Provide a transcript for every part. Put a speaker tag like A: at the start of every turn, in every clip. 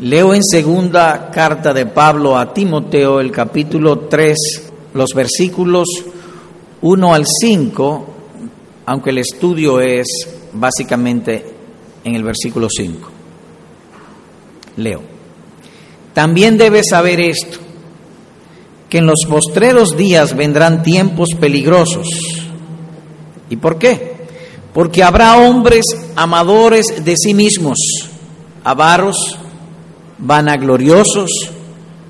A: Leo en segunda carta de Pablo a Timoteo, el capítulo 3, los versículos 1 al 5, aunque el estudio es básicamente en el versículo 5. Leo. También debes saber esto, que en los postreros días vendrán tiempos peligrosos. ¿Y por qué? Porque habrá hombres amadores de sí mismos, avaros, vanagloriosos,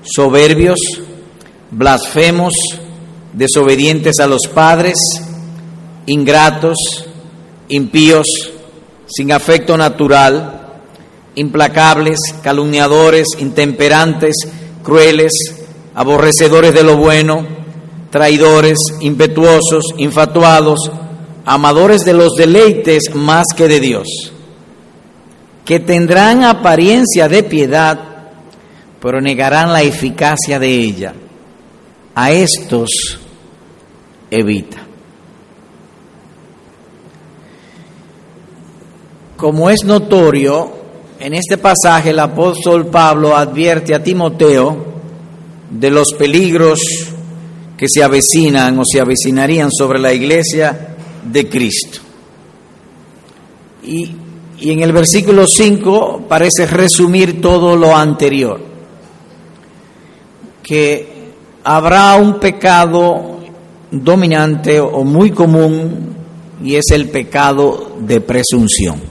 A: soberbios, blasfemos, desobedientes a los padres, ingratos, impíos, sin afecto natural, implacables, calumniadores, intemperantes, crueles, aborrecedores de lo bueno, traidores, impetuosos, infatuados, amadores de los deleites más que de Dios que tendrán apariencia de piedad, pero negarán la eficacia de ella. A estos evita. Como es notorio, en este pasaje el apóstol Pablo advierte a Timoteo de los peligros que se avecinan o se avecinarían sobre la iglesia de Cristo. Y y en el versículo 5 parece resumir todo lo anterior, que habrá un pecado dominante o muy común y es el pecado de presunción.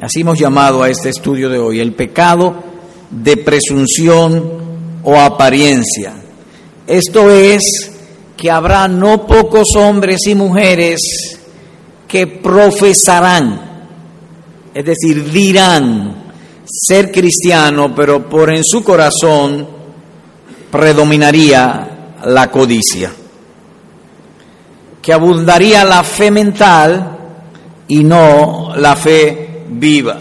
A: Así hemos llamado a este estudio de hoy, el pecado de presunción o apariencia. Esto es que habrá no pocos hombres y mujeres que profesarán es decir, dirán ser cristiano, pero por en su corazón predominaría la codicia, que abundaría la fe mental y no la fe viva,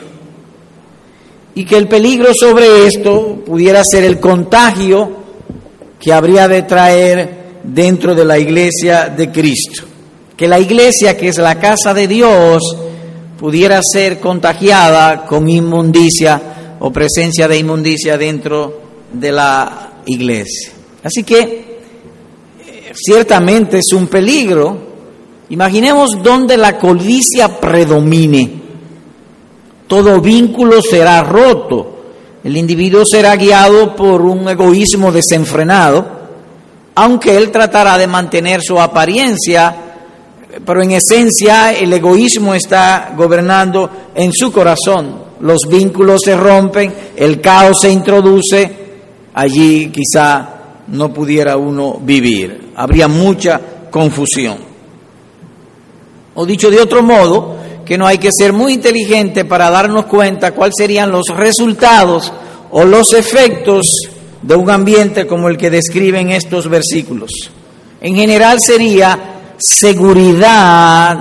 A: y que el peligro sobre esto pudiera ser el contagio que habría de traer dentro de la iglesia de Cristo, que la iglesia que es la casa de Dios, pudiera ser contagiada con inmundicia o presencia de inmundicia dentro de la iglesia. Así que eh, ciertamente es un peligro. Imaginemos donde la codicia predomine. Todo vínculo será roto. El individuo será guiado por un egoísmo desenfrenado, aunque él tratará de mantener su apariencia pero en esencia el egoísmo está gobernando en su corazón. Los vínculos se rompen, el caos se introduce, allí quizá no pudiera uno vivir, habría mucha confusión. O dicho de otro modo, que no hay que ser muy inteligente para darnos cuenta cuáles serían los resultados o los efectos de un ambiente como el que describen estos versículos. En general sería seguridad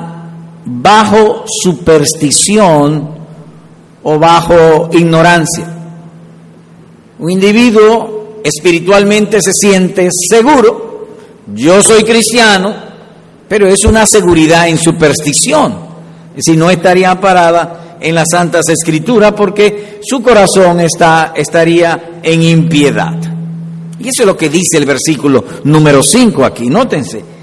A: bajo superstición o bajo ignorancia. Un individuo espiritualmente se siente seguro, yo soy cristiano, pero es una seguridad en superstición. Si no estaría parada en las Santas Escrituras porque su corazón está, estaría en impiedad. Y eso es lo que dice el versículo número 5 aquí, nótense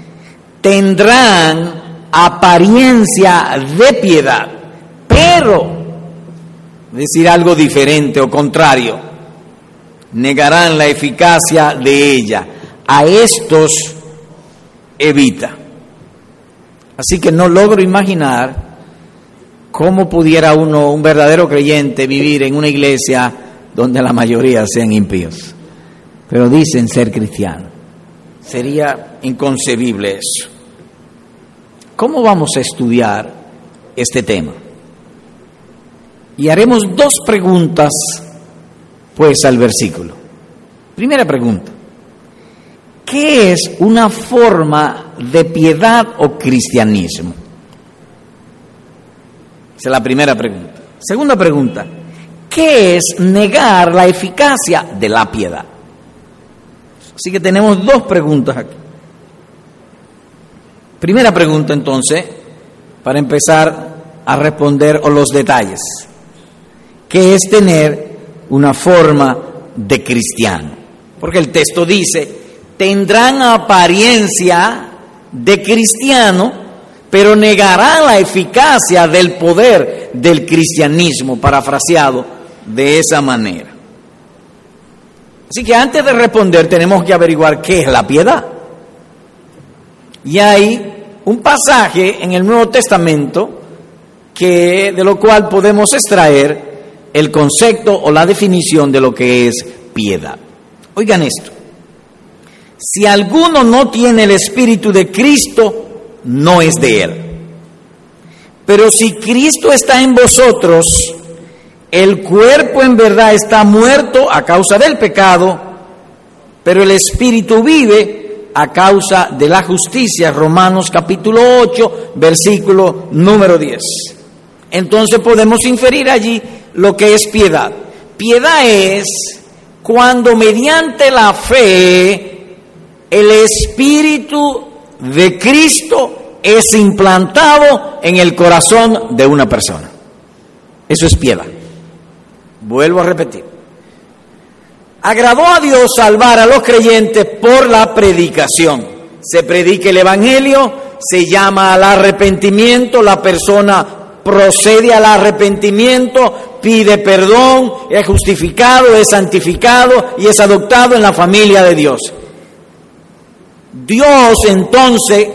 A: tendrán apariencia de piedad, pero, decir algo diferente o contrario, negarán la eficacia de ella. A estos evita. Así que no logro imaginar cómo pudiera uno, un verdadero creyente, vivir en una iglesia donde la mayoría sean impíos. Pero dicen ser cristianos. Sería inconcebible eso. ¿Cómo vamos a estudiar este tema? Y haremos dos preguntas, pues, al versículo. Primera pregunta. ¿Qué es una forma de piedad o cristianismo? Esa es la primera pregunta. Segunda pregunta. ¿Qué es negar la eficacia de la piedad? Así que tenemos dos preguntas aquí. Primera pregunta entonces, para empezar a responder o los detalles. ¿Qué es tener una forma de cristiano. Porque el texto dice, tendrán apariencia de cristiano, pero negarán la eficacia del poder del cristianismo, parafraseado de esa manera. Así que antes de responder tenemos que averiguar qué es la piedad. Y hay un pasaje en el Nuevo Testamento que, de lo cual podemos extraer el concepto o la definición de lo que es piedad. Oigan esto, si alguno no tiene el Espíritu de Cristo, no es de él. Pero si Cristo está en vosotros, el cuerpo en verdad está muerto a causa del pecado, pero el Espíritu vive a causa de la justicia. Romanos capítulo 8, versículo número 10. Entonces podemos inferir allí lo que es piedad. Piedad es cuando mediante la fe el Espíritu de Cristo es implantado en el corazón de una persona. Eso es piedad. Vuelvo a repetir. Agradó a Dios salvar a los creyentes por la predicación. Se predica el Evangelio, se llama al arrepentimiento, la persona procede al arrepentimiento, pide perdón, es justificado, es santificado y es adoptado en la familia de Dios. Dios entonces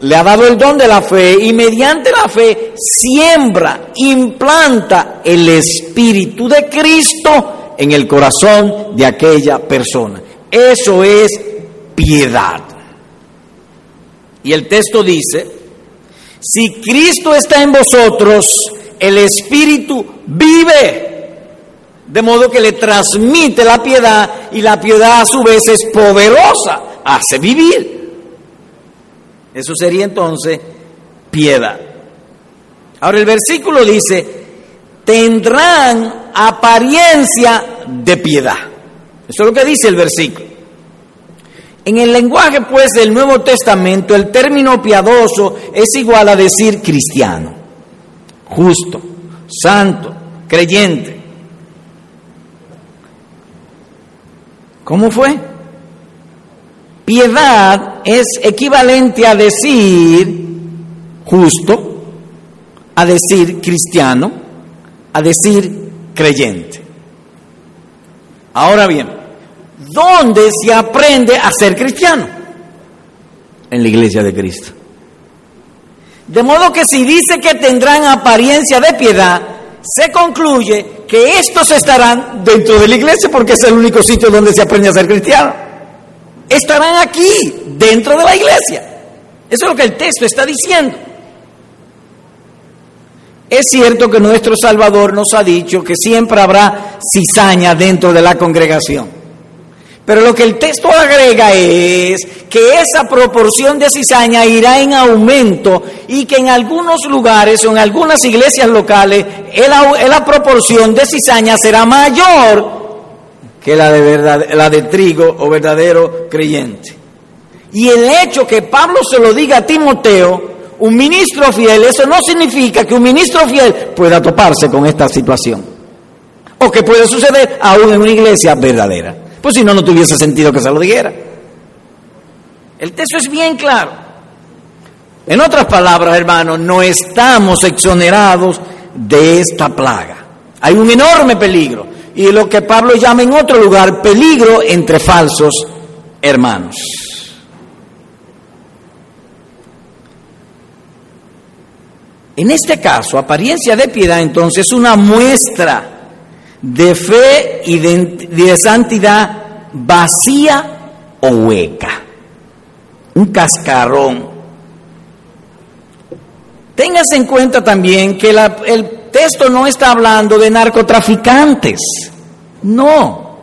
A: le ha dado el don de la fe y mediante la fe siembra, implanta el Espíritu de Cristo en el corazón de aquella persona. Eso es piedad. Y el texto dice, si Cristo está en vosotros, el Espíritu vive. De modo que le transmite la piedad y la piedad a su vez es poderosa, hace vivir. Eso sería entonces piedad. Ahora el versículo dice, tendrán apariencia de piedad. Eso es lo que dice el versículo. En el lenguaje, pues, del Nuevo Testamento, el término piadoso es igual a decir cristiano, justo, santo, creyente. ¿Cómo fue? Piedad es equivalente a decir justo, a decir cristiano, a decir creyente. Ahora bien, ¿Dónde se aprende a ser cristiano? En la iglesia de Cristo. De modo que si dice que tendrán apariencia de piedad, se concluye que estos estarán dentro de la iglesia porque es el único sitio donde se aprende a ser cristiano. Estarán aquí, dentro de la iglesia. Eso es lo que el texto está diciendo. Es cierto que nuestro Salvador nos ha dicho que siempre habrá cizaña dentro de la congregación. Pero lo que el texto agrega es que esa proporción de cizaña irá en aumento y que en algunos lugares o en algunas iglesias locales la, proporción de cizaña será mayor que la de, verdad, la de trigo o verdadero creyente. Y el hecho que Pablo se lo diga a Timoteo, un ministro fiel, eso no significa que un ministro fiel pueda toparse con esta situación. O que puede suceder aún en una iglesia verdadera. Pues si no, no tuviese sentido que se lo dijera. El texto es bien claro. En otras palabras, hermanos, no estamos exonerados de esta plaga. Hay un enorme peligro. Y lo que Pablo llama en otro lugar peligro entre falsos hermanos. En este caso, apariencia de piedad, entonces, es una muestra de fe y de, santidad vacía o hueca, un cascarón. Téngase en cuenta también que el texto no está hablando de narcotraficantes, no,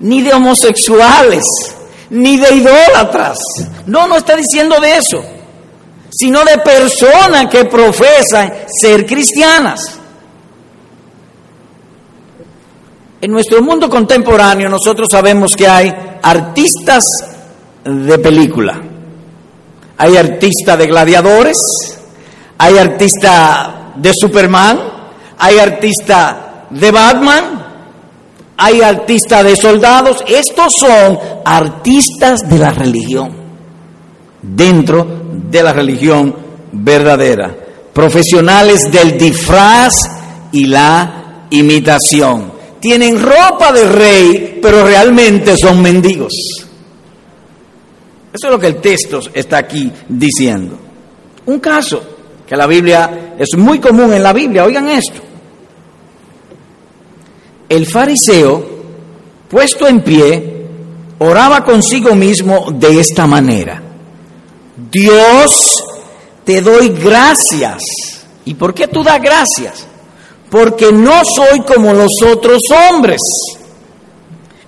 A: ni de homosexuales, ni de idólatras, no, no está diciendo de eso, sino de personas que profesan ser cristianas. En nuestro mundo contemporáneo nosotros sabemos que hay artistas de película, hay artistas de gladiadores, hay artistas de Superman, hay artistas de Batman, hay artistas de soldados, estos son artistas de la religión, dentro de la religión verdadera, profesionales del disfraz y la imitación. Tienen ropa de rey, pero realmente son mendigos. Eso es lo que el texto está aquí diciendo. Un caso que la Biblia es muy común en la Biblia, oigan esto. El fariseo, puesto en pie, oraba consigo mismo de esta manera. Dios, te doy gracias. ¿Y por qué tú das gracias? Porque no soy como los otros hombres,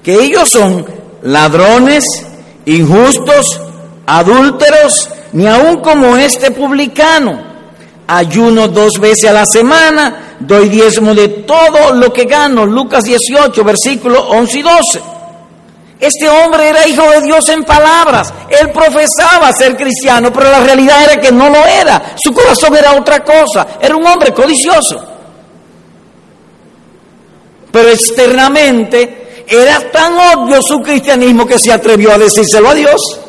A: que ellos son ladrones, injustos, adúlteros, ni aun como este publicano. Ayuno dos veces a la semana, doy diezmo de todo lo que gano. Lucas 18, versículos 11 y 12. Este hombre era hijo de Dios en palabras. Él profesaba ser cristiano, pero la realidad era que no lo era. Su corazón era otra cosa. Era un hombre codicioso. Pero externamente era tan obvio su cristianismo que se atrevió a decírselo a Dios.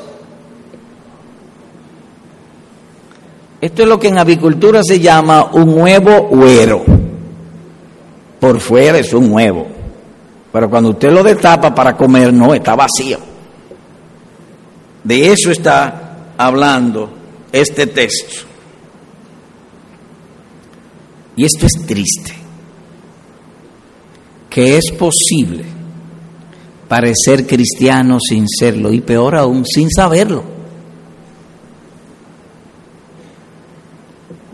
A: Esto es lo que en avicultura se llama un huevo huero. Por fuera es un huevo, pero cuando usted lo destapa para comer, no, está vacío. De eso está hablando este texto. Y esto es triste, que es posible parecer cristiano sin serlo y peor aún sin saberlo.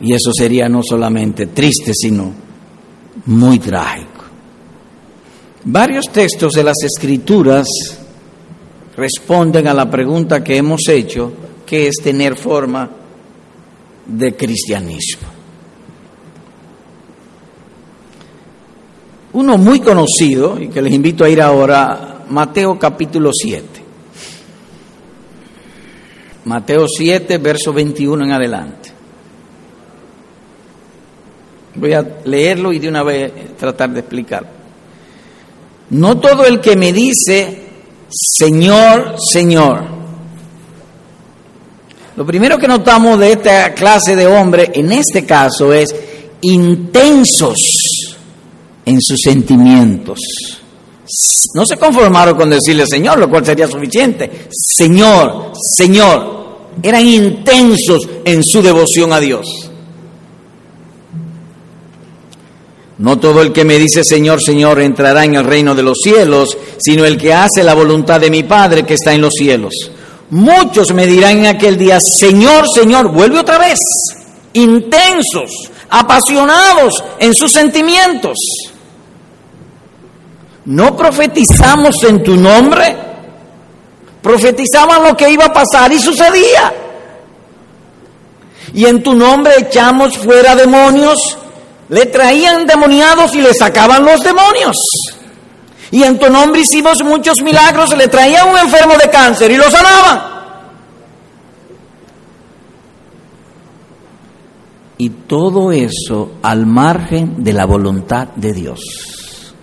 A: Y eso sería no solamente triste, sino muy trágico. Varios textos de las escrituras responden a la pregunta que hemos hecho, que es tener forma de cristianismo. Uno muy conocido, y que les invito a ir ahora, Mateo capítulo 7. Mateo 7, verso 21 en adelante. Voy a leerlo y de una vez tratar de explicarlo. No todo el que me dice, Señor, Señor. Lo primero que notamos de esta clase de hombre, en este caso, es intensos en sus sentimientos. No se conformaron con decirle Señor, lo cual sería suficiente. Señor, Señor. Eran intensos en su devoción a Dios. No todo el que me dice Señor, Señor entrará en el reino de los cielos, sino el que hace la voluntad de mi Padre que está en los cielos. Muchos me dirán en aquel día, Señor, Señor, vuelve otra vez, intensos, apasionados en sus sentimientos. ¿No profetizamos en tu nombre? Profetizaban lo que iba a pasar y sucedía. Y en tu nombre echamos fuera demonios le traían demoniados y le sacaban los demonios. Y en tu nombre hicimos muchos milagros, le traían un enfermo de cáncer y lo sanaban. Y todo eso al margen de la voluntad de Dios.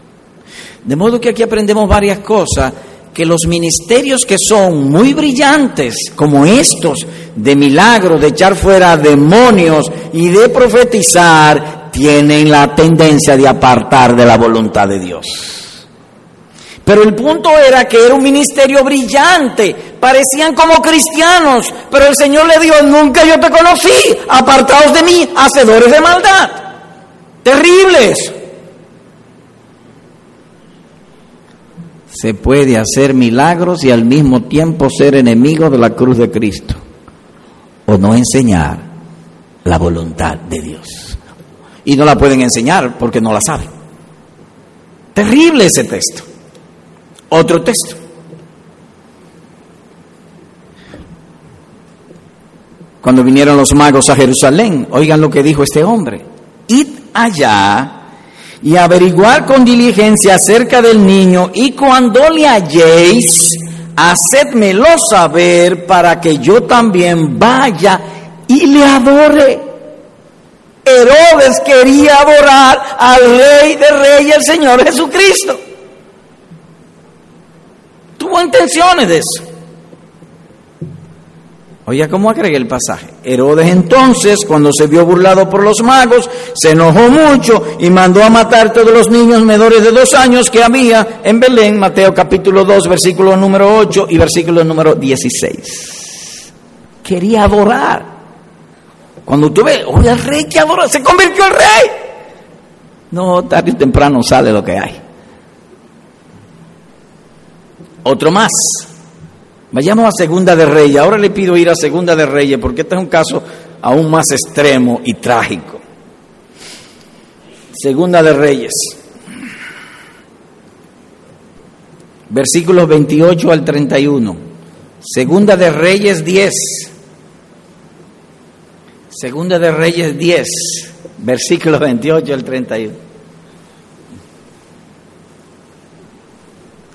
A: De modo que aquí aprendemos varias cosas, que los ministerios que son muy brillantes, como estos, de milagros, de echar fuera demonios y de profetizar, tienen la tendencia de apartar de la voluntad de Dios. Pero el punto era que era un ministerio brillante, parecían como cristianos, pero el Señor le dijo, nunca yo te conocí, apartados de mí, hacedores de maldad, terribles. Se puede hacer milagros y al mismo tiempo ser enemigo de la cruz de Cristo, o no enseñar la voluntad de Dios y no la pueden enseñar porque no la saben. Terrible ese texto. Otro texto. Cuando vinieron los magos a Jerusalén, oigan lo que dijo este hombre. Id allá y averiguar con diligencia acerca del niño y cuando le halléis, hacedmelo saber para que yo también vaya y le adore. Herodes quería adorar al Rey de Reyes, el Señor Jesucristo. tuvo intenciones de eso. Oiga, ¿cómo agregué el pasaje? Herodes entonces, cuando se vio burlado por los magos, se enojó mucho y mandó a matar todos los niños menores de dos años que había en Belén, Mateo capítulo 2, versículo número 8 y versículo número 16. Quería adorar. Cuando tú ves, oye, el rey que adora, se convirtió en rey. No, tarde o temprano sale lo que hay. Otro más. Vayamos a Segunda de Reyes. Ahora le pido ir a Segunda de Reyes porque este es un caso aún más extremo y trágico. Segunda de Reyes. Versículos 28 al 31. Segunda de Reyes 10. Segunda de Reyes 10, versículos 28 al 31.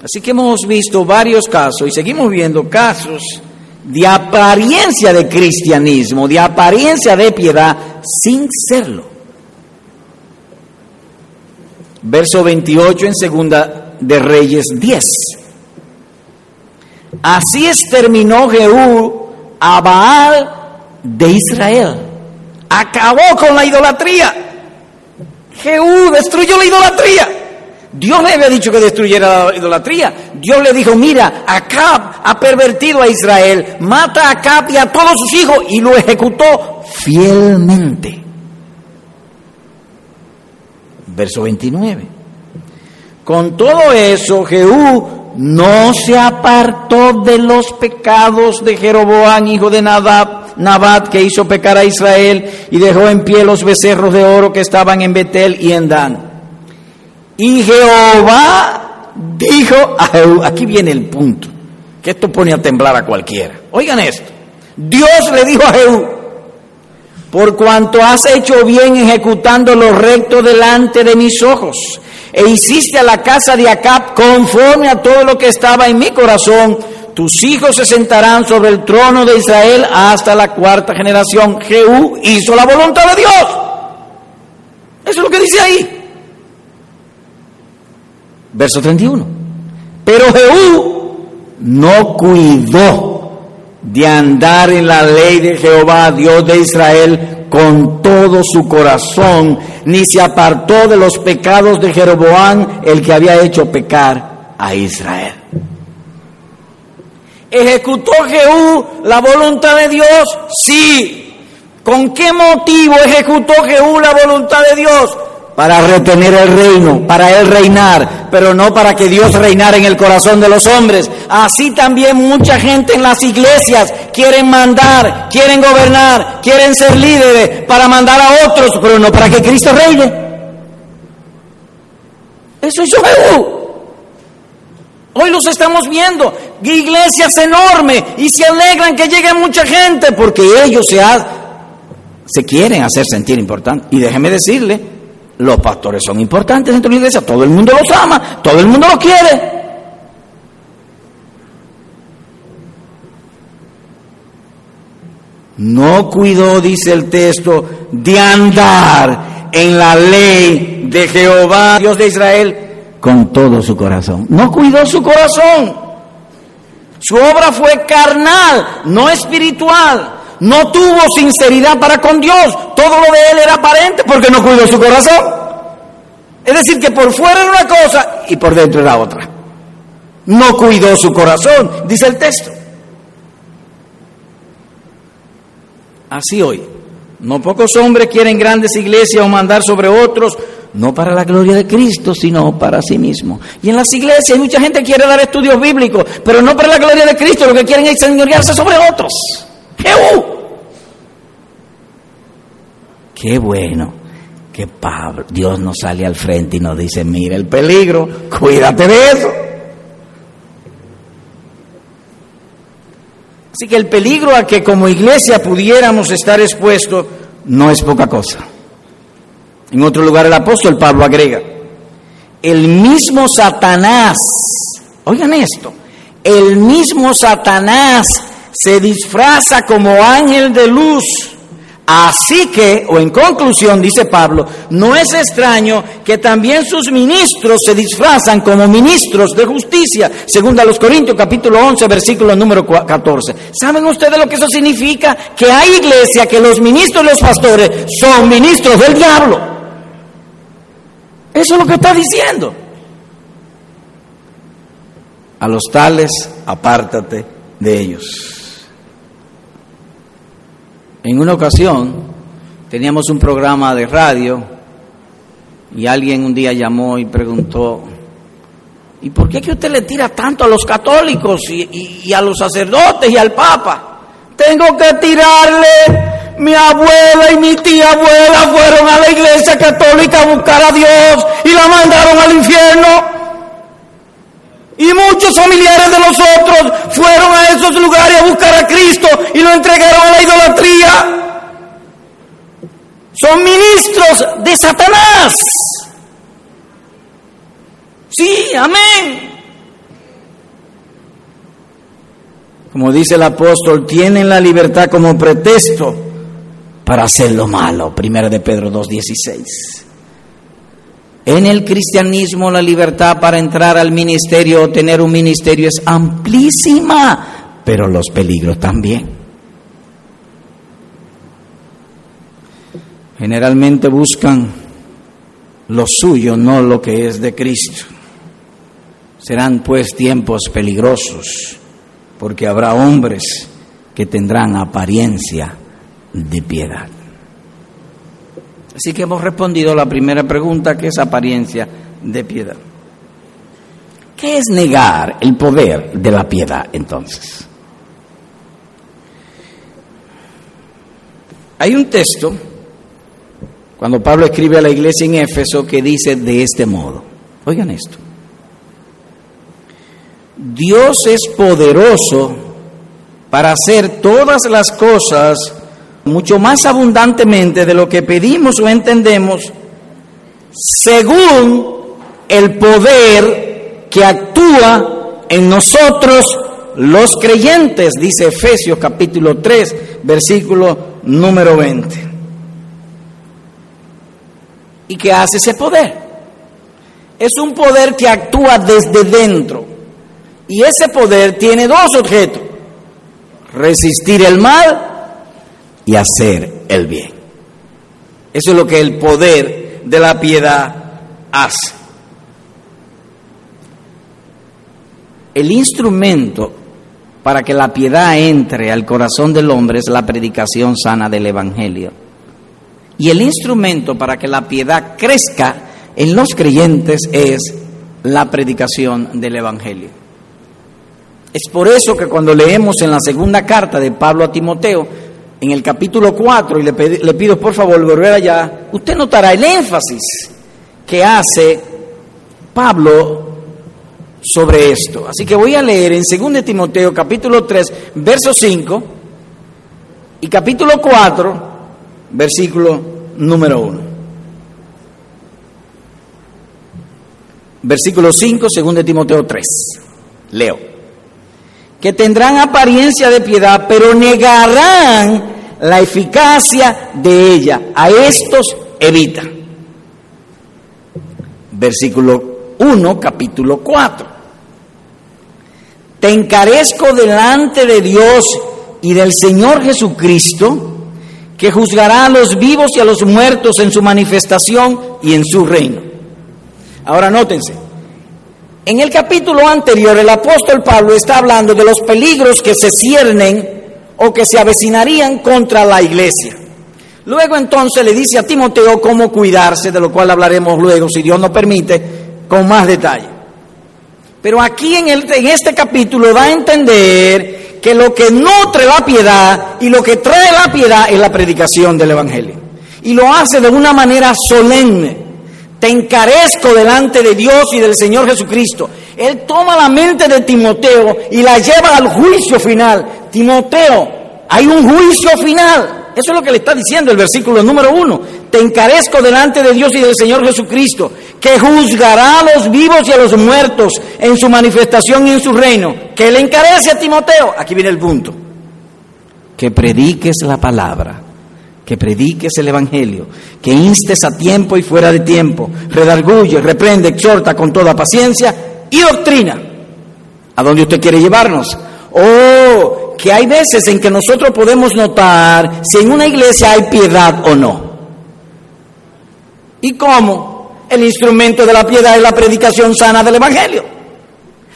A: Así que hemos visto varios casos y seguimos viendo casos de apariencia de cristianismo, de apariencia de piedad, sin serlo. Verso 28 en segunda de Reyes 10. Así exterminó Jehú a Baal de Israel. Acabó con la idolatría. Jehú destruyó la idolatría. Dios le había dicho que destruyera la idolatría. Dios le dijo, mira, Acab ha pervertido a Israel, mata a Acab y a todos sus hijos y lo ejecutó fielmente. Verso 29. Con todo eso, Jehú no se apartó de los pecados de Jeroboam, hijo de Nadab, Nabat, que hizo pecar a Israel y dejó en pie los becerros de oro que estaban en Betel y en Dan. Y Jehová dijo a Jehú, aquí viene el punto, que esto pone a temblar a cualquiera. Oigan esto, Dios le dijo a Jehú, por cuanto has hecho bien ejecutando lo recto delante de mis ojos, e hiciste a la casa de Acab conforme a todo lo que estaba en mi corazón, tus hijos se sentarán sobre el trono de Israel hasta la cuarta generación. Jehú hizo la voluntad de Dios. Eso es lo que dice ahí. Verso 31. Pero Jehú no cuidó de andar en la ley de Jehová, Dios de Israel, con todo su corazón, ni se apartó de los pecados de Jeroboam, el que había hecho pecar a Israel. ¿Ejecutó Jehú la voluntad de Dios? Sí. ¿Con qué motivo ejecutó Jehú la voluntad de Dios? para retener el reino, para él reinar, pero no para que Dios reinara en el corazón de los hombres. Así también mucha gente en las iglesias quieren mandar, quieren gobernar, quieren ser líderes para mandar a otros, pero no para que Cristo reine. Eso es Jehú. Hoy los estamos viendo, iglesias enormes, y se alegran que llegue mucha gente porque ellos se, se quieren hacer sentir importantes. Y déjeme decirle, los pastores son importantes dentro de la iglesia, todo el mundo los ama, todo el mundo los quiere. No cuidó, dice el texto, de andar en la ley de Jehová, Dios de Israel, con todo su corazón. No cuidó su corazón. Su obra fue carnal, no espiritual. No tuvo sinceridad para con Dios. Todo lo de él era aparente porque no cuidó su corazón. Es decir, que por fuera era una cosa y por dentro era otra. No cuidó su corazón, dice el texto. Así hoy. No pocos hombres quieren grandes iglesias o mandar sobre otros, no para la gloria de Cristo, sino para sí mismo. Y en las iglesias mucha gente quiere dar estudios bíblicos, pero no para la gloria de Cristo, lo que quieren es señorearse sobre otros. Jehú. Qué bueno que Pablo, Dios nos sale al frente y nos dice, mira el peligro, cuídate de eso. Así que el peligro a que como iglesia pudiéramos estar expuestos no es poca cosa. En otro lugar el apóstol Pablo agrega, el mismo Satanás, oigan esto, el mismo Satanás se disfraza como ángel de luz Así que, o en conclusión, dice Pablo, no es extraño que también sus ministros se disfrazan como ministros de justicia, según a los Corintios capítulo 11, versículo número 14. ¿Saben ustedes lo que eso significa? Que hay iglesia que los ministros y los pastores son ministros del diablo. Eso es lo que está diciendo. A los tales, apártate de ellos. En una ocasión teníamos un programa de radio y alguien un día llamó y preguntó, ¿y por qué que usted le tira tanto a los católicos y, a los sacerdotes y al Papa? Tengo que tirarle mi abuela y mi tía abuela fueron a la iglesia católica a buscar a Dios y la mandaron al infierno. Y muchos familiares de nosotros fueron a esos lugares a buscar a Cristo y lo entregaron a la idolatría. Son ministros de Satanás. Sí, amén. Como dice el apóstol, tienen la libertad como pretexto para hacer lo malo. Primera de Pedro 2.16. En el cristianismo la libertad para entrar al ministerio o tener un ministerio es amplísima, pero los peligros también. Generalmente buscan lo suyo, no lo que es de Cristo. Serán pues tiempos peligrosos, porque habrá hombres que tendrán apariencia de piedad. Así que hemos respondido a la primera pregunta, que es apariencia de piedad. ¿Qué es negar el poder de la piedad entonces? Hay un texto, cuando Pablo escribe a la iglesia en Éfeso, que dice de este modo, oigan esto, Dios es poderoso para hacer todas las cosas mucho más abundantemente de lo que pedimos o entendemos, según el poder que actúa en nosotros los creyentes, dice Efesios capítulo 3, versículo número 20. ¿Y qué hace ese poder? Es un poder que actúa desde dentro. Y ese poder tiene dos objetos. Resistir el mal y hacer el bien. Eso es lo que el poder de la piedad hace. El instrumento para que la piedad entre al corazón del hombre es la predicación sana del Evangelio. Y el instrumento para que la piedad crezca en los creyentes es la predicación del Evangelio. Es por eso que cuando leemos en la segunda carta de Pablo a Timoteo, en el capítulo 4, y le, le pido por favor volver allá, usted notará el énfasis que hace Pablo sobre esto. Así que voy a leer en 2 Timoteo capítulo 3, verso 5 y capítulo 4, versículo número 1. Versículo 5, 2 Timoteo 3. Leo que tendrán apariencia de piedad, pero negarán la eficacia de ella. A estos evita. Versículo 1, capítulo 4. Te encarezco delante de Dios y del Señor Jesucristo, que juzgará a los vivos y a los muertos en su manifestación y en su reino. Ahora nótense, en el capítulo anterior, el apóstol Pablo está hablando de los peligros que se ciernen o que se avecinarían contra la iglesia. Luego entonces le dice a Timoteo cómo cuidarse, de lo cual hablaremos luego, si Dios nos permite, con más detalle. Pero aquí en, el, en este capítulo va a entender que lo que nutre la piedad y lo que trae la piedad es la predicación del Evangelio. Y lo hace de una manera solemne te encarezco delante de Dios y del Señor Jesucristo. Él toma la mente de Timoteo y la lleva al juicio final. Timoteo, hay un juicio final. Eso es lo que le está diciendo el versículo número uno. Te encarezco delante de Dios y del Señor Jesucristo, que juzgará a los vivos y a los muertos en su manifestación y en su reino. Que le encarece a Timoteo. Aquí viene el punto. Que prediques la palabra que prediques el Evangelio, que instes a tiempo y fuera de tiempo, redarguye, reprende, exhorta con toda paciencia y doctrina. ¿A dónde usted quiere llevarnos? Oh, que hay veces en que nosotros podemos notar si en una iglesia hay piedad o no. ¿Y cómo? El instrumento de la piedad es la predicación sana del Evangelio.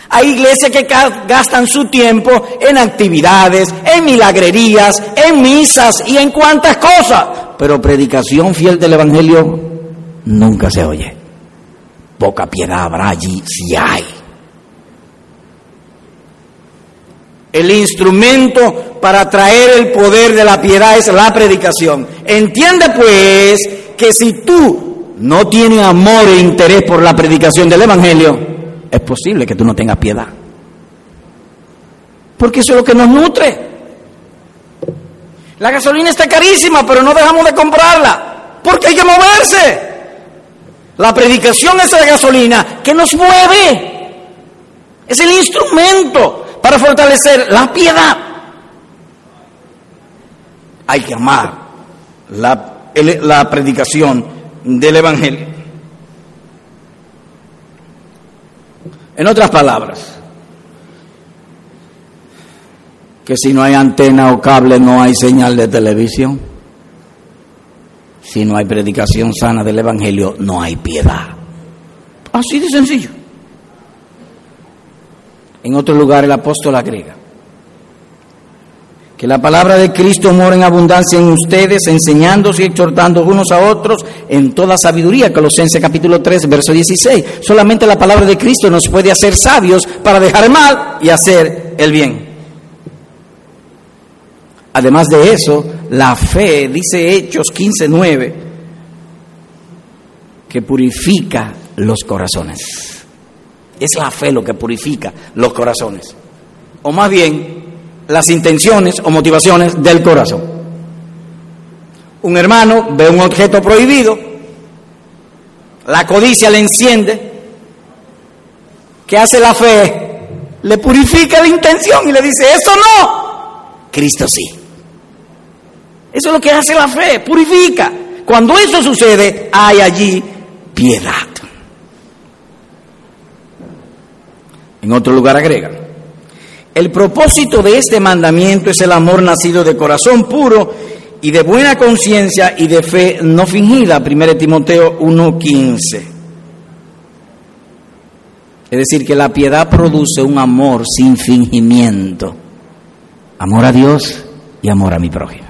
A: Hay iglesias que gastan su tiempo en actividades, en milagrerías, en misas y en cuantas cosas. Pero predicación fiel del Evangelio nunca se oye. Poca piedad habrá allí si hay. El instrumento para traer el poder de la piedad es la predicación. Entiende pues que si tú no tienes amor e interés por la predicación del Evangelio, es posible que tú no tengas piedad. Porque eso es lo que nos nutre. La gasolina está carísima, pero no dejamos de comprarla. Porque hay que moverse. La predicación es la gasolina que nos mueve. Es el instrumento para fortalecer la piedad. Hay que amar la, la predicación del Evangelio. En otras palabras, que si no hay antena o cable no hay señal de televisión. Si no hay predicación sana del Evangelio, no hay piedad. Así de sencillo. En otro lugar el apóstol agrega, que la palabra de Cristo mora en abundancia en ustedes, enseñándose y exhortando unos a otros en toda sabiduría. Colosenses capítulo 3, verso 16. Solamente la palabra de Cristo nos puede hacer sabios para dejar el mal y hacer el bien. Además de eso, la fe, dice Hechos 15, 9, que purifica los corazones. Es la fe lo que purifica los corazones. O más bien, las intenciones o motivaciones del corazón. Un hermano ve un objeto prohibido, la codicia le enciende, ¿qué hace la fe? Le purifica la intención y le dice, eso no, Cristo sí. Eso es lo que hace la fe, purifica. Cuando eso sucede, hay allí piedad. En otro lugar agrega, el propósito de este mandamiento es el amor nacido de corazón puro y de buena conciencia y de fe no fingida, 1 Timoteo 1:15. Es decir, que la piedad produce un amor sin fingimiento, amor a Dios y amor a mi prójimo.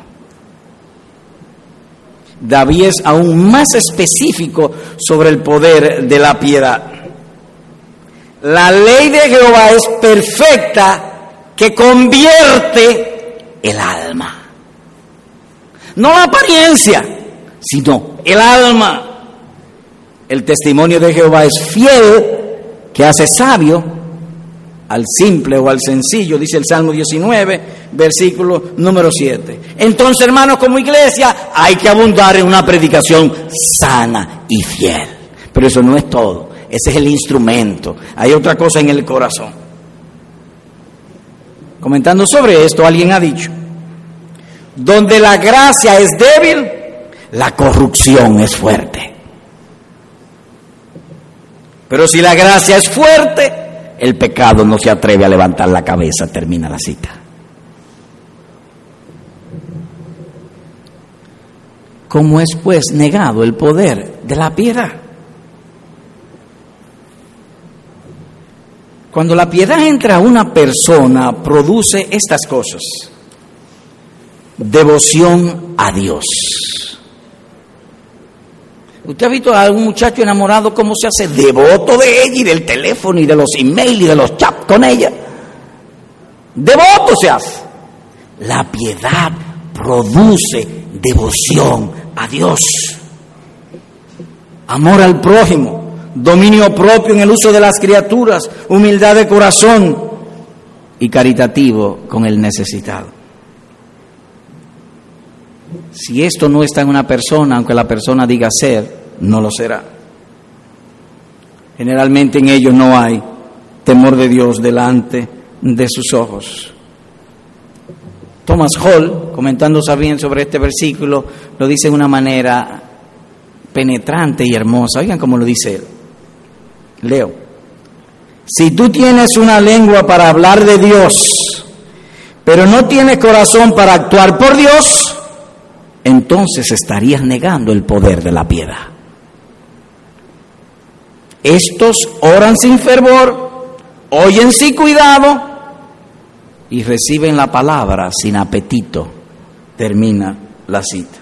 A: David es aún más específico sobre el poder de la piedad. La ley de Jehová es perfecta que convierte el alma. No la apariencia, sino el alma. El testimonio de Jehová es fiel, que hace sabio al simple o al sencillo, dice el Salmo 19, versículo número 7. Entonces, hermanos, como iglesia hay que abundar en una predicación sana y fiel. Pero eso no es todo, ese es el instrumento. Hay otra cosa en el corazón. Comentando sobre esto, alguien ha dicho, donde la gracia es débil, la corrupción es fuerte. Pero si la gracia es fuerte, el pecado no se atreve a levantar la cabeza, termina la cita. ¿Cómo es pues negado el poder de la piedad? Cuando la piedad entra a una persona, produce estas cosas. Devoción a Dios. ¿Usted ha visto a algún muchacho enamorado cómo se hace devoto de ella y del teléfono y de los emails y de los chats con ella? Devoto se hace. La piedad produce devoción a Dios. Amor al prójimo dominio propio en el uso de las criaturas, humildad de corazón y caritativo con el necesitado. Si esto no está en una persona, aunque la persona diga ser, no lo será. Generalmente en ellos no hay temor de Dios delante de sus ojos. Thomas Hall, comentando bien sobre este versículo, lo dice de una manera penetrante y hermosa. Oigan cómo lo dice él. Leo. Si tú tienes una lengua para hablar de Dios, pero no tienes corazón para actuar por Dios, entonces estarías negando el poder de la piedad. Estos oran sin fervor, oyen sin cuidado y reciben la palabra sin apetito. Termina la cita.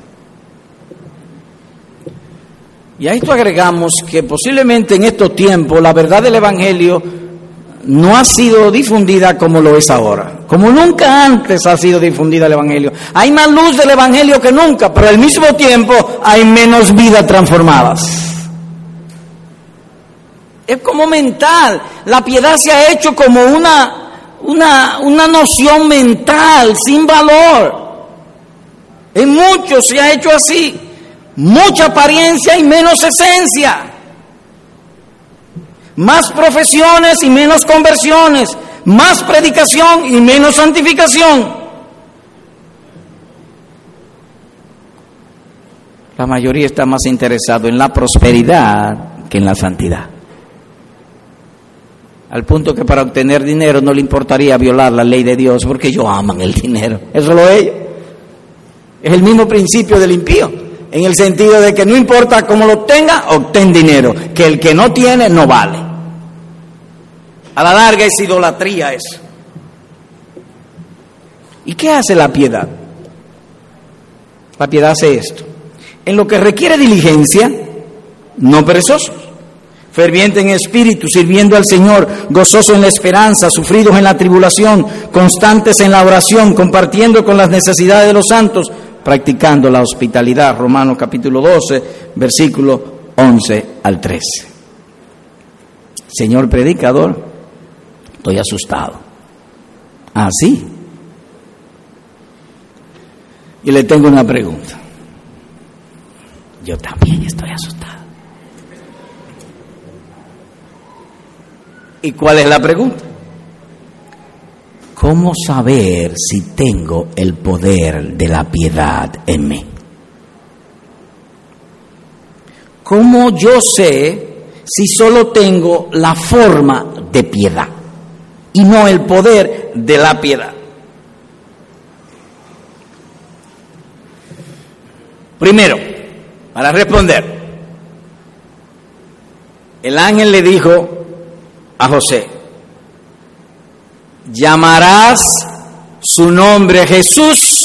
A: Y a esto agregamos que posiblemente en estos tiempos la verdad del Evangelio no ha sido difundida como lo es ahora, como nunca antes ha sido difundida el Evangelio. Hay más luz del Evangelio que nunca, pero al mismo tiempo hay menos vidas transformadas. Es como mental, la piedad se ha hecho como una, una, una noción mental, sin valor. En muchos se ha hecho así, mucha apariencia y menos esencia más profesiones y menos conversiones, más predicación y menos santificación. La mayoría está más interesado en la prosperidad que en la santidad. Al punto que para obtener dinero no le importaría violar la ley de Dios porque ellos aman el dinero. Eso lo es. Es el mismo principio del impío. En el sentido de que no importa cómo lo tenga, obtén dinero. Que el que no tiene no vale. A la larga es idolatría eso. ¿Y qué hace la piedad? La piedad hace esto. En lo que requiere diligencia, no perezosos, ferviente en espíritu, sirviendo al Señor, gozoso en la esperanza, sufridos en la tribulación, constantes en la oración, compartiendo con las necesidades de los santos, practicando la hospitalidad. Romanos capítulo 12, versículo 11 al 13. Señor predicador, estoy asustado. Así. Ah, y le tengo una pregunta. Yo también estoy asustado. ¿Y cuál es la pregunta? ¿Cómo saber si tengo el poder de la piedad en mí? ¿Cómo yo sé si solo tengo la forma de piedad? y no el poder de la piedad. Primero, para responder, el ángel le dijo a José, llamarás su nombre Jesús,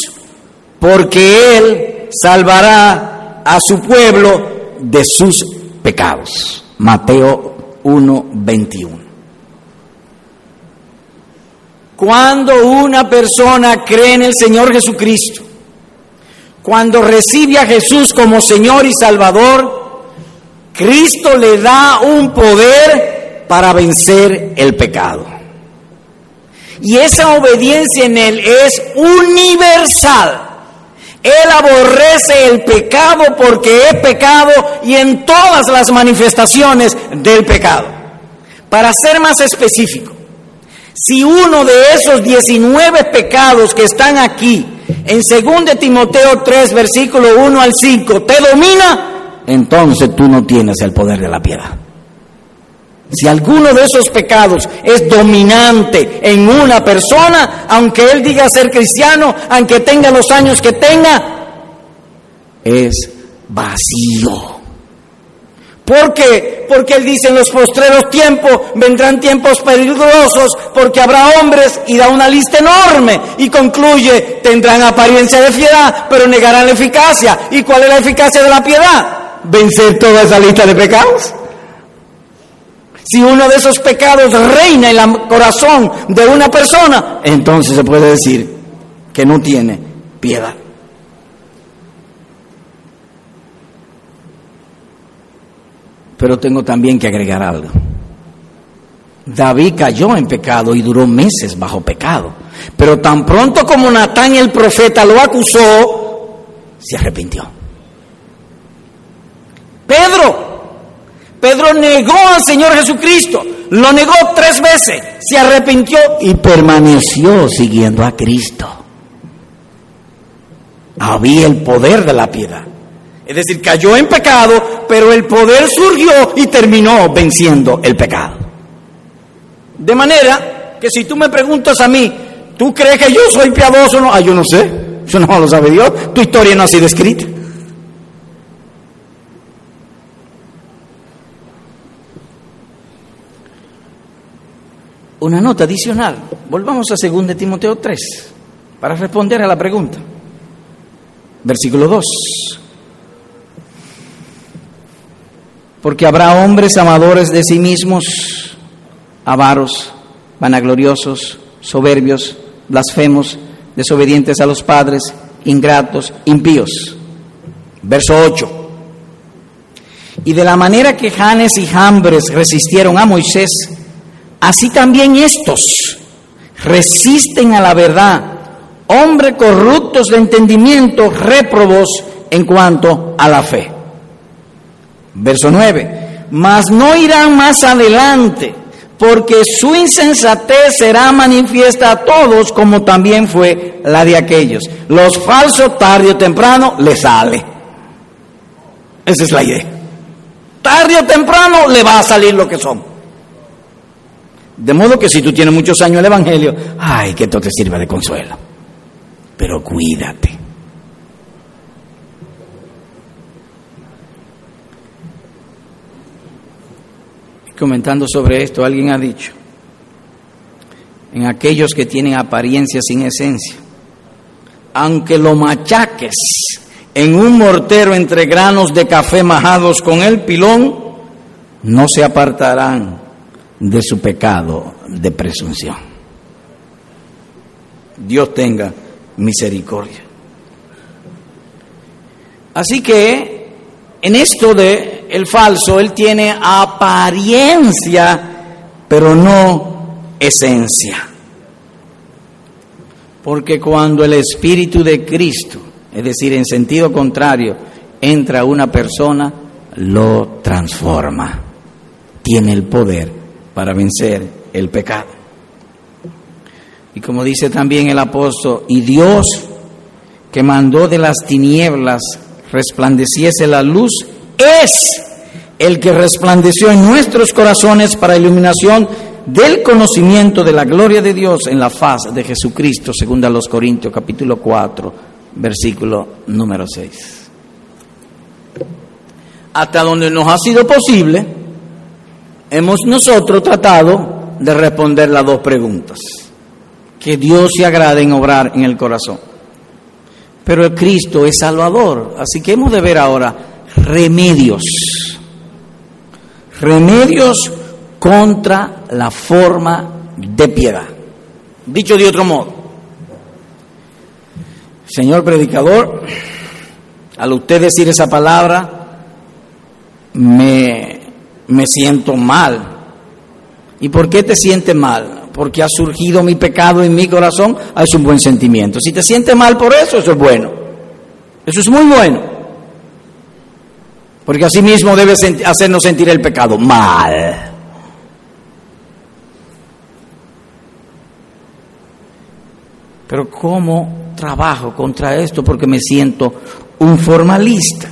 A: porque él salvará a su pueblo de sus pecados. Mateo 1, 21. Cuando una persona cree en el Señor Jesucristo, cuando recibe a Jesús como Señor y Salvador, Cristo le da un poder para vencer el pecado. Y esa obediencia en Él es universal. Él aborrece el pecado porque es pecado y en todas las manifestaciones del pecado. Para ser más específico, si uno de esos 19 pecados que están aquí, en 2 Timoteo 3, versículo 1 al 5, te domina, entonces tú no tienes el poder de la piedad. Si alguno de esos pecados es dominante en una persona, aunque él diga ser cristiano, aunque tenga los años que tenga, es vacío. ¿Por qué? Porque él dice en los postreros tiempos vendrán tiempos peligrosos porque habrá hombres y da una lista enorme y concluye, tendrán apariencia de piedad, pero negarán la eficacia. ¿Y cuál es la eficacia de la piedad? Vencer toda esa lista de pecados. Si uno de esos pecados reina en el corazón de una persona, entonces se puede decir que no tiene piedad. Pero tengo también que agregar algo. David cayó en pecado y duró meses bajo pecado. Pero tan pronto como Natán el profeta lo acusó, se arrepintió. Pedro, Pedro negó al Señor Jesucristo, lo negó tres veces, se arrepintió y permaneció siguiendo a Cristo. había el poder de la piedad. Es decir, cayó en pecado, pero el poder surgió y terminó venciendo el pecado. De manera que si tú me preguntas a mí, ¿tú crees que yo soy piadoso no? Ah, yo no sé, eso no lo sabe Dios, tu historia no ha sido escrita. Una nota adicional, volvamos a 2 Timoteo 3 para responder a la pregunta. Versículo 2. Porque habrá hombres amadores de sí mismos, avaros, vanagloriosos, soberbios, blasfemos, desobedientes a los padres, ingratos, impíos. Verso 8. Y de la manera que Janes y Jambres resistieron a Moisés, así también estos resisten a la verdad, hombres corruptos de entendimiento, réprobos en cuanto a la fe. Verso 9, mas no irán más adelante, porque su insensatez será manifiesta a todos como también fue la de aquellos. Los falsos tarde o temprano les sale. Esa es la idea. Tarde o temprano le va a salir lo que son. De modo que si tú tienes muchos años el Evangelio, ay, que esto te sirva de consuelo. Pero cuídate. comentando sobre esto, alguien ha dicho, en aquellos que tienen apariencia sin esencia, aunque lo machaques en un mortero entre granos de café majados con el pilón, no se apartarán de su pecado de presunción. Dios tenga misericordia. Así que en esto de el falso, él tiene apariencia, pero no esencia. Porque cuando el Espíritu de Cristo, es decir, en sentido contrario, entra a una persona, lo transforma. Tiene el poder para vencer el pecado. Y como dice también el apóstol, y Dios que mandó de las tinieblas resplandeciese la luz, es el que resplandeció en nuestros corazones para iluminación del conocimiento de la gloria de Dios en la faz de Jesucristo, según a los Corintios capítulo 4, versículo número 6. Hasta donde nos ha sido posible, hemos nosotros tratado de responder las dos preguntas. Que Dios se agrade en obrar en el corazón. Pero el Cristo es Salvador, así que hemos de ver ahora remedios. Remedios contra la forma de piedad. Dicho de otro modo, señor predicador, al usted decir esa palabra, me, me siento mal. ¿Y por qué te sientes mal? Porque ha surgido mi pecado en mi corazón, es un buen sentimiento. Si te sientes mal por eso, eso es bueno. Eso es muy bueno. Porque así mismo debe hacernos sentir el pecado mal. Pero ¿cómo trabajo contra esto? Porque me siento un formalista.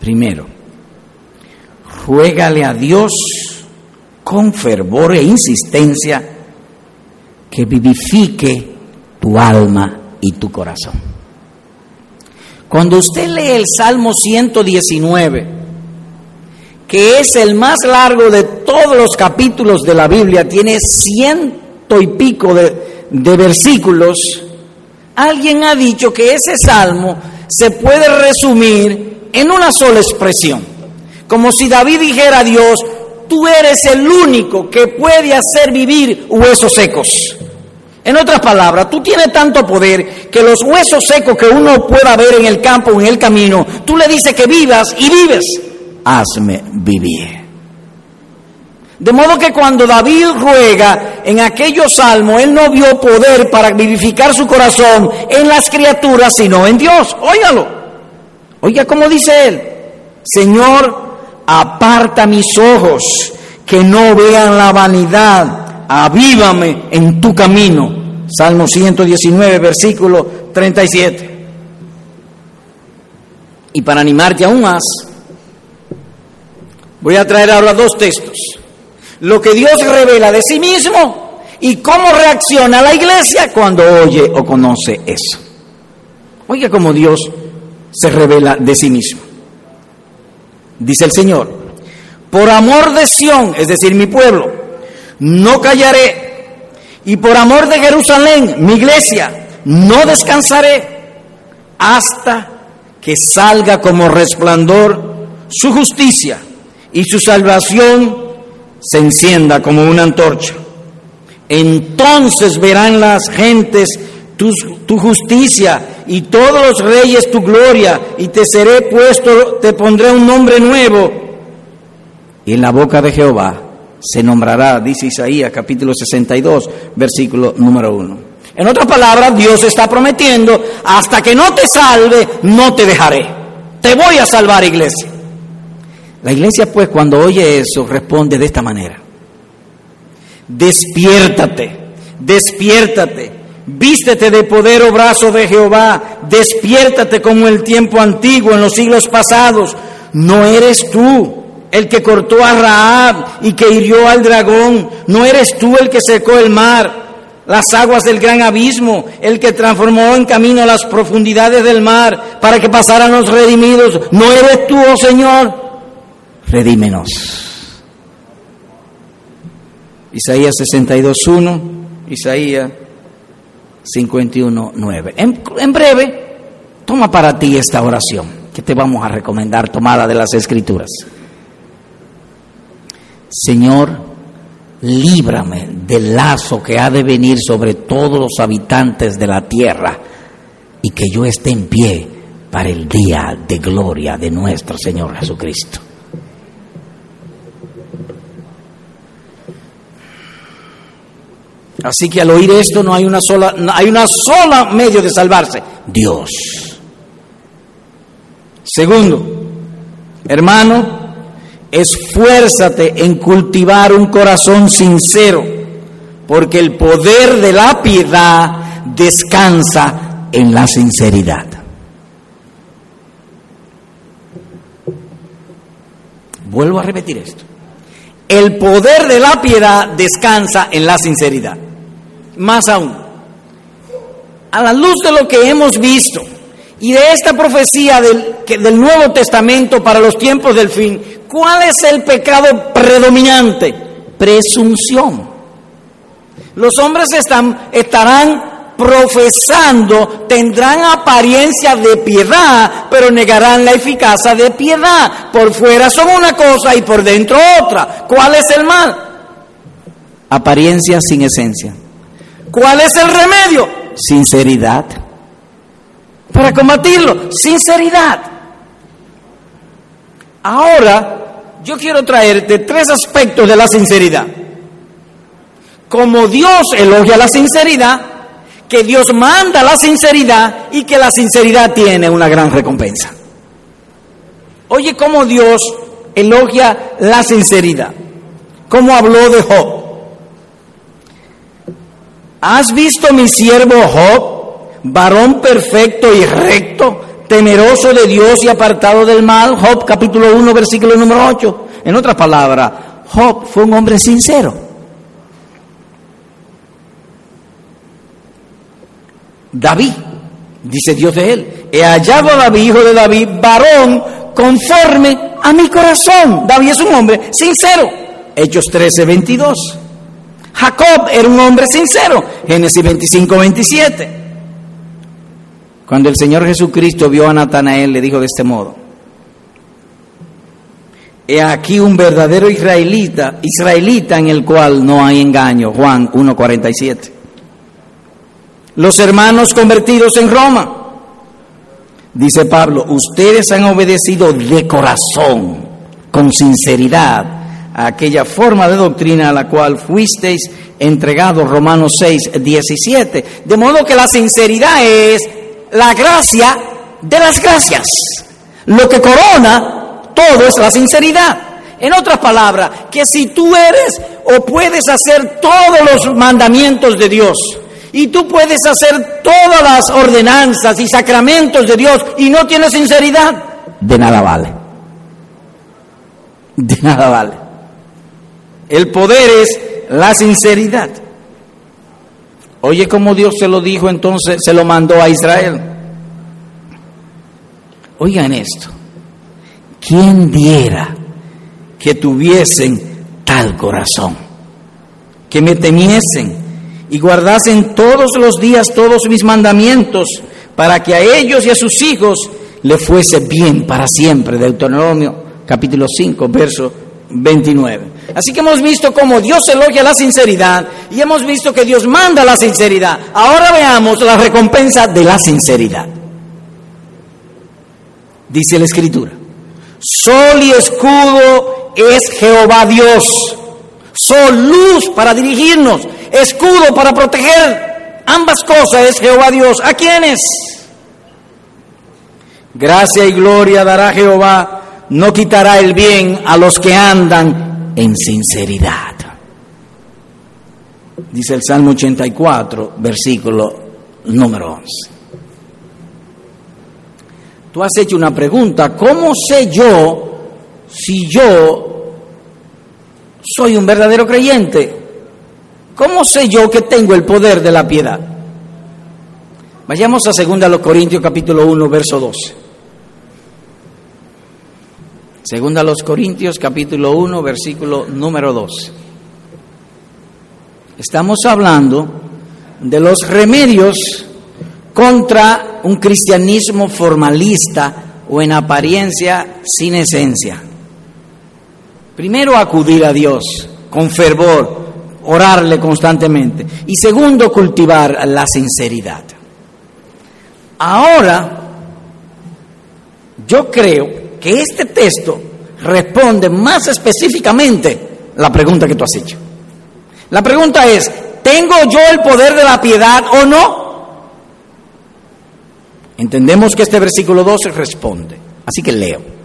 A: Primero, ruégale a Dios con fervor e insistencia que vivifique tu alma y tu corazón. Cuando usted lee el Salmo 119, que es el más largo de todos los capítulos de la Biblia, tiene ciento y pico de, de versículos, alguien ha dicho que ese salmo se puede resumir en una sola expresión. Como si David dijera a Dios, tú eres el único que puede hacer vivir huesos secos. En otras palabras, tú tienes tanto poder que los huesos secos que uno pueda ver en el campo o en el camino, tú le dices que vivas y vives. Hazme vivir. De modo que cuando David ruega en aquellos salmos, él no vio poder para vivificar su corazón en las criaturas, sino en Dios. Óigalo. Oiga cómo dice él. Señor, aparta mis ojos que no vean la vanidad avívame en tu camino, Salmo 119, versículo 37. Y para animarte aún más, voy a traer ahora dos textos. Lo que Dios revela de sí mismo y cómo reacciona la iglesia cuando oye o conoce eso. Oiga cómo Dios se revela de sí mismo. Dice el Señor, por amor de Sión, es decir, mi pueblo, no callaré. Y por amor de Jerusalén, mi iglesia, no descansaré hasta que salga como resplandor su justicia y su salvación se encienda como una antorcha. Entonces verán las gentes tu, tu, justicia y todos los reyes tu gloria y te seré puesto, te pondré un nombre nuevo. Y en la boca de Jehová se nombrará, dice Isaías capítulo 62, versículo número 1. En otras palabras, Dios está prometiendo, hasta que no te salve, no te dejaré. Te voy a salvar, iglesia. La iglesia, pues, cuando oye eso, responde de esta manera. Despiértate, despiértate, vístete de poder o brazo de Jehová, despiértate como el tiempo antiguo, en los siglos pasados. No eres tú el que cortó a Raab y que hirió al dragón. No eres tú el que secó el mar, las aguas del gran abismo, el que transformó en camino las profundidades del mar para que pasaran los redimidos. No eres tú, oh Señor. Redímenos. Isaías 62.1, Isaías 51.9. En, en breve, toma para ti esta oración que te vamos a recomendar tomada de las Escrituras. Señor, líbrame del lazo que ha de venir sobre todos los habitantes de la tierra y que yo esté en pie para el día de gloria de nuestro Señor Jesucristo. Así que al oír esto no hay una sola, hay una sola medio de salvarse, Dios. Segundo, hermano, esfuérzate en cultivar un corazón sincero, porque el poder de la piedad descansa en la sinceridad. Vuelvo a repetir esto. El poder de la piedad descansa en la sinceridad. Más aún, a la luz de lo que hemos visto y de esta profecía del, Nuevo Testamento para los tiempos del fin, ¿cuál es el pecado predominante? Presunción. Los hombres están, estarán profesando, tendrán apariencia de piedad, pero negarán la eficacia de piedad. Por fuera son una cosa y por dentro otra. ¿Cuál es el mal? Apariencia sin esencia. ¿Cuál es el remedio? Sinceridad. Para combatirlo, sinceridad. Ahora, yo quiero traerte tres aspectos de la sinceridad. Como Dios elogia la sinceridad, que Dios manda la sinceridad y que la sinceridad tiene una gran recompensa. Oye cómo Dios elogia la sinceridad. ¿Cómo habló de Job? ¿Has visto mi siervo Job, varón perfecto y recto, temeroso de Dios y apartado del mal? Job capítulo 1, versículo número 8. En otras palabras, Job fue un hombre sincero. David, dice Dios de él, he hallado a David, hijo de David, varón conforme a mi corazón. David es un hombre sincero. Hechos 13, 22. Jacob era un hombre sincero. Génesis 25, 27. Cuando el Señor Jesucristo vio a Natanael, le dijo de este modo, he aquí un verdadero israelita, israelita en el cual no hay engaño. Juan 1.47. Los hermanos convertidos en Roma. Dice Pablo, ustedes han obedecido de corazón, con sinceridad, aquella forma de doctrina a la cual fuisteis entregados, Romanos 6, 17. De modo que la sinceridad es la gracia de las gracias. Lo que corona todo es la sinceridad. En otras palabras, que si tú eres o puedes hacer todos los mandamientos de Dios Y tú puedes hacer todas las ordenanzas y sacramentos de Dios y no tienes sinceridad. De nada vale. De nada vale. El poder es la sinceridad. Oye, como Dios se lo dijo entonces, se lo mandó a Israel. Oigan esto. ¿Quién diera que tuviesen tal corazón? Que me temiesen y guardasen todos los días todos mis mandamientos, para que a ellos y a sus hijos le fuese bien para siempre. Deuteronomio capítulo 5, verso 29. Así que hemos visto cómo Dios elogia la sinceridad y hemos visto que Dios manda la sinceridad. Ahora veamos la recompensa de la sinceridad. Dice la Escritura, sol y escudo es Jehová Dios, sol luz para dirigirnos, escudo para proteger. Ambas cosas es Jehová Dios. ¿A quiénes? Gracia y gloria dará Jehová, no quitará el bien a los que andan en sinceridad. Dice el Salmo 84, versículo número 11. Tú has hecho una pregunta, ¿cómo sé yo si yo soy un verdadero creyente? ¿Cómo sé yo que tengo el poder de la piedad? Vayamos a 2 Corintios capítulo 1, verso 12. Segunda a los Corintios capítulo 1, versículo número 12. Estamos hablando de los remedios contra un cristianismo formalista o en apariencia sin esencia. Primero acudir a Dios con fervor, orarle constantemente. Y segundo, cultivar la sinceridad. Ahora, yo creo que este texto responde más específicamente la pregunta que tú has hecho. La pregunta es, ¿tengo yo el poder de la piedad o no? Entendemos que este versículo 12 responde. Así que leo.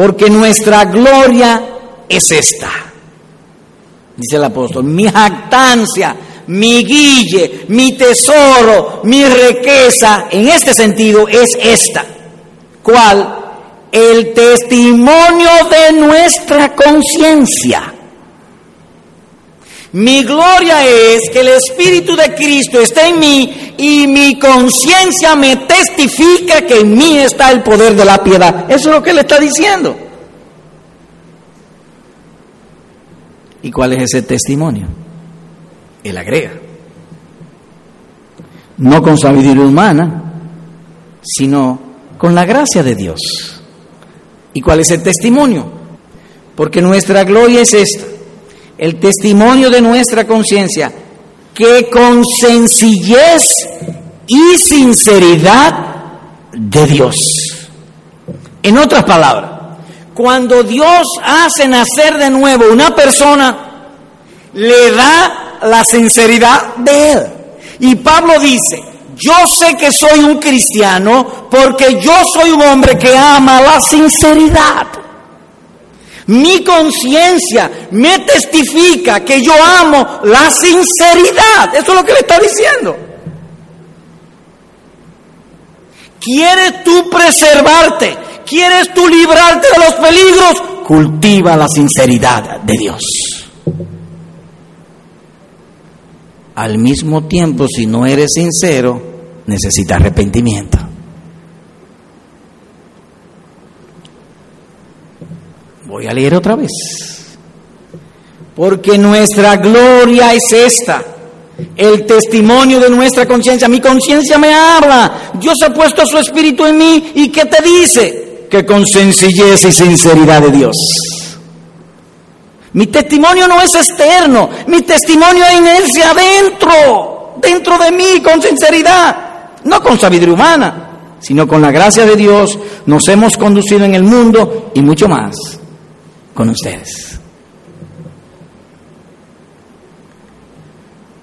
A: porque nuestra gloria es esta. Dice el apóstol, mi jactancia, mi guille, mi tesoro, mi riqueza, en este sentido es esta. ¿Cuál? El testimonio de nuestra conciencia. Mi gloria es que el Espíritu de Cristo está en mí y mi conciencia me testifica que en mí está el poder de la piedad. Eso es lo que él está diciendo. ¿Y cuál es ese testimonio? Él agrega. No con sabiduría humana, sino con la gracia de Dios. ¿Y cuál es el testimonio? Porque nuestra gloria es esta el testimonio de nuestra conciencia, que con sencillez y sinceridad de Dios. En otras palabras, cuando Dios hace nacer de nuevo una persona, le da la sinceridad de Él. Y Pablo dice, yo sé que soy un cristiano porque yo soy un hombre que ama la sinceridad. Mi conciencia me testifica que yo amo la sinceridad. Eso es lo que le está diciendo. ¿Quieres tú preservarte? ¿Quieres tú librarte de los peligros? Cultiva la sinceridad de Dios. Al mismo tiempo, si no eres sincero, necesitas arrepentimiento. Voy a leer otra vez. Porque nuestra gloria es esta, el testimonio de nuestra conciencia. Mi conciencia me habla. Dios ha puesto su espíritu en mí. ¿Y qué te dice? Que con sencillez y sinceridad de Dios. Mi testimonio no es externo, mi testimonio es inercia adentro, dentro de mí, con sinceridad, no con sabiduría humana, sino con la gracia de Dios nos hemos conducido en el mundo y mucho más con ustedes.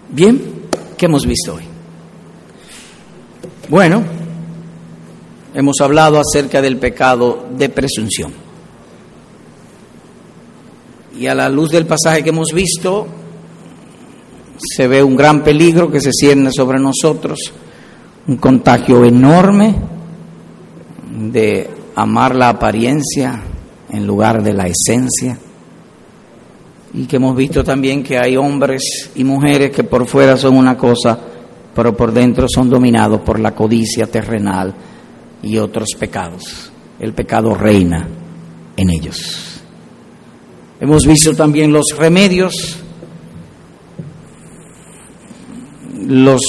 A: Bien, ¿qué hemos visto hoy? Bueno, hemos hablado acerca del pecado de presunción. Y a la luz del pasaje que hemos visto, se ve un gran peligro que se cierne sobre nosotros, un contagio enorme de amar la apariencia en lugar de la esencia. Y que hemos visto también que hay hombres y mujeres que por fuera son una cosa, pero por dentro son dominados por la codicia terrenal y otros pecados. El pecado reina en ellos. Hemos visto también los remedios. Los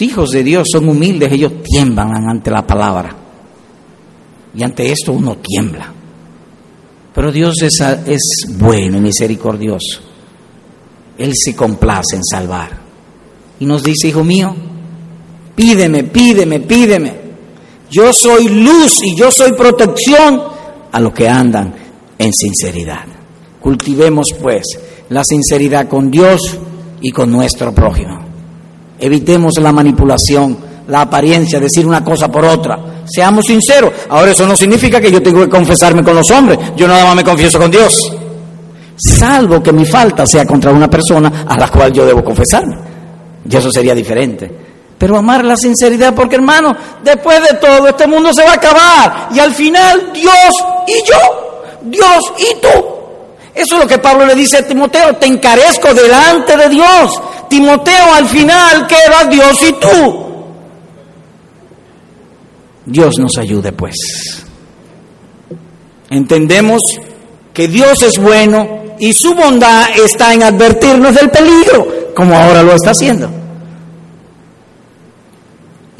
A: hijos de Dios son humildes, ellos tiemblan ante la palabra. Y ante esto uno tiembla. Pero Dios es, es bueno y misericordioso. Él se complace en salvar. Y nos dice, hijo mío, pídeme, pídeme, pídeme. Yo soy luz y yo soy protección a los que andan en sinceridad. Cultivemos pues la sinceridad con Dios y con nuestro prójimo. Evitemos la manipulación, la apariencia, decir una cosa por otra. Seamos sinceros. Ahora eso no significa que yo tengo que confesarme con los hombres. Yo nada más me confieso con Dios. Salvo que mi falta sea contra una persona a la cual yo debo confesarme. Y eso sería diferente. Pero amar la sinceridad, porque hermano, después de todo, este mundo se va a acabar. Y al final, Dios y yo, Dios y tú. Eso es lo que Pablo le dice a Timoteo, te encarezco delante de Dios. Timoteo, al final queda Dios y tú. Dios nos ayude, pues. Entendemos que Dios es bueno y su bondad está en advertirnos del peligro, como ahora lo está haciendo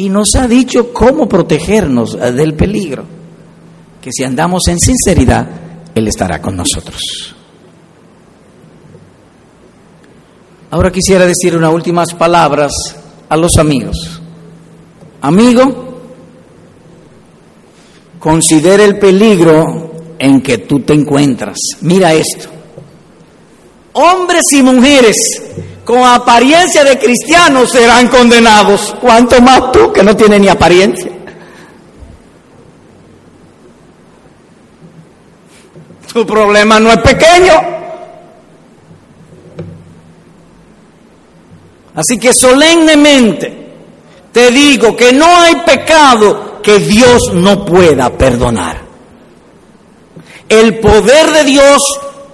A: y nos ha dicho cómo protegernos eh, del peligro, que si andamos en sinceridad, Él estará con nosotros. Ahora quisiera decir unas últimas palabras a los amigos. Amigo, considera el peligro en que tú te encuentras. Mira esto. Hombres y mujeres con apariencia de cristianos serán condenados. ¿Cuánto más tú que no tienes ni apariencia? Tu problema no es pequeño. Así que solemnemente te digo que no hay pecado que Dios no pueda perdonar. El poder de Dios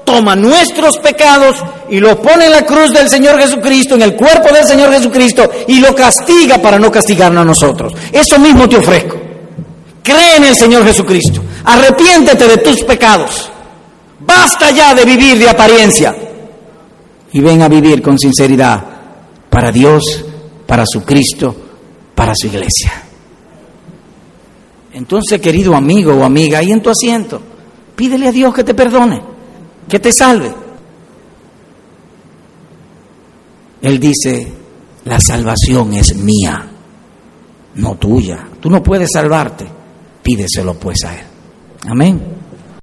A: toma nuestros pecados y los pone en la cruz del Señor Jesucristo, en el cuerpo del Señor Jesucristo, y lo castiga para no castigarnos a nosotros. Eso mismo te ofrezco. Cree en el Señor Jesucristo. Arrepiéntete de tus pecados. Basta ya de vivir de apariencia. Y ven a vivir con sinceridad para Dios, para su Cristo, para su iglesia. Entonces, querido amigo o amiga, ahí en tu asiento, pídele a Dios que te perdone que te salve. Él dice, la salvación es mía, no tuya. Tú no puedes salvarte, pídeselo pues a Él. Amén.